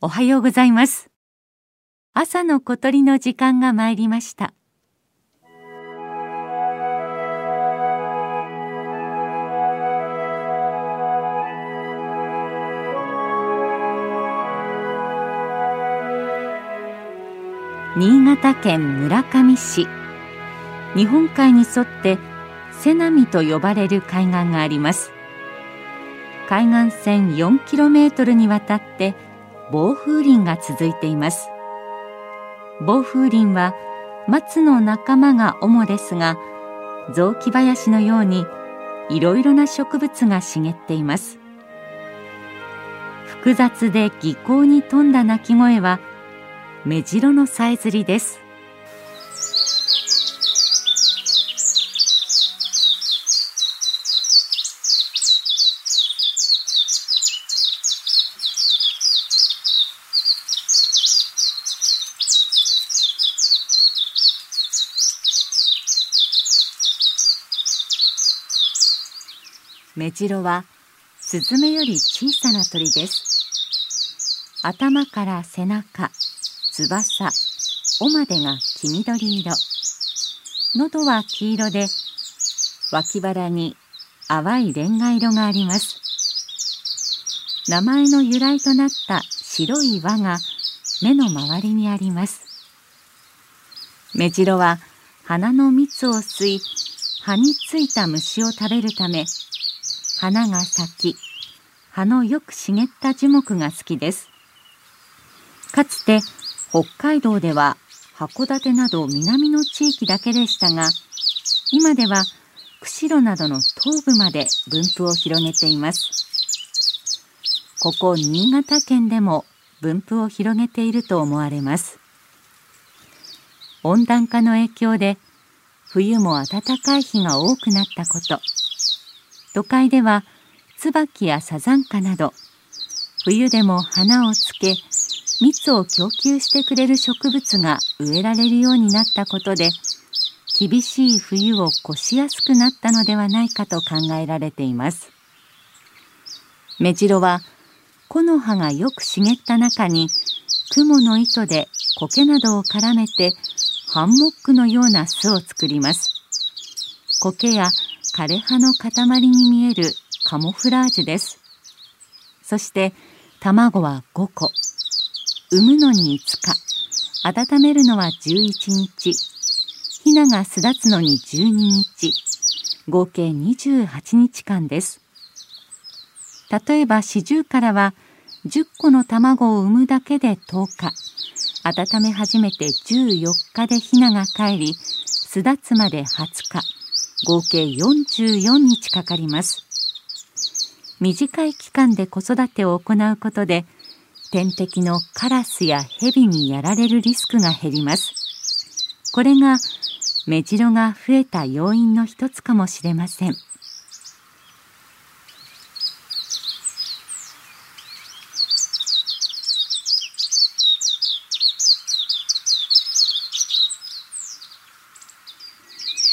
おはようございます。朝の小鳥の時間が参りました。新潟県村上市。日本海に沿って瀬波と呼ばれる海岸があります。海岸線 4km にわたって暴風林が続いています。暴風林は松の仲間が主ですが雑木林のようにいろいろな植物が茂っています。複雑で技巧に富んだ鳴き声は目白のさえずりです。メジロはスズメより小さな鳥です。頭から背中翼尾までが黄緑色。喉は黄色で脇腹に淡いレンガ色があります。名前の由来となった白い輪が目の周りにあります。メジロは花の蜜を吸い葉についた虫を食べるため花が咲き葉のよく茂った樹木が好きです。かつて北海道では函館など南の地域だけでしたが今では釧路などの東部まで分布を広げています。ここ新潟県でも分布を広げていると思われます。温暖化の影響で冬も暖かい日が多くなったこと。都会では椿やサザンカなど冬でも花をつけ蜜を供給してくれる植物が植えられるようになったことで厳しい冬を越しやすくなったのではないかと考えられています。メジロは木の葉がよく茂った中に雲の糸で苔などを絡めてハンモックのような巣を作ります。苔や枯葉の塊に見えるカモフラージュです。そして卵は5個、産むのに5日、温めるのは11日、ヒナが巣立つのに12日、合計28日間です。例えばシジュウカラは10個の卵を産むだけで10日、温め始めて14日でヒナが帰り、巣立つまで20日、合計44日かかります。短い期間で子育てを行うことで天敵のカラスやヘビにやられるリスクが減ります。これがメジロが増えた要因の一つかもしれません。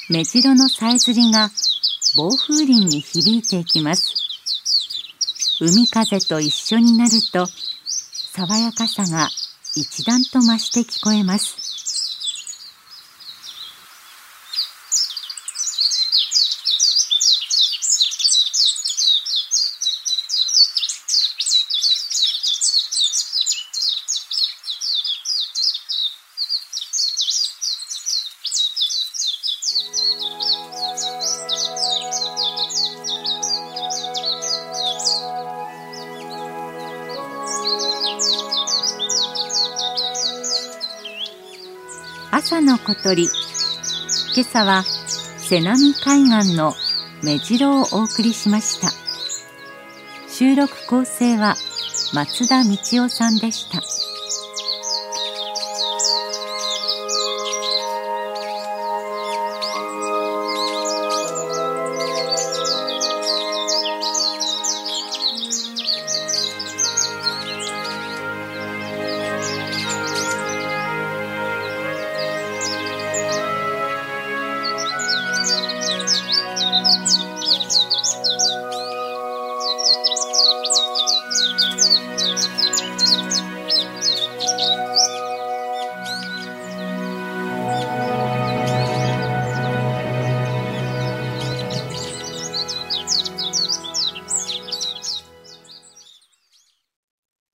目白のさえずりが暴風林に響いていきます。海風と一緒になると爽やかさが一段と増して聞こえます。朝の小鳥今朝は瀬波海岸の目白をお送りしました収録構成は松田道夫さんでした。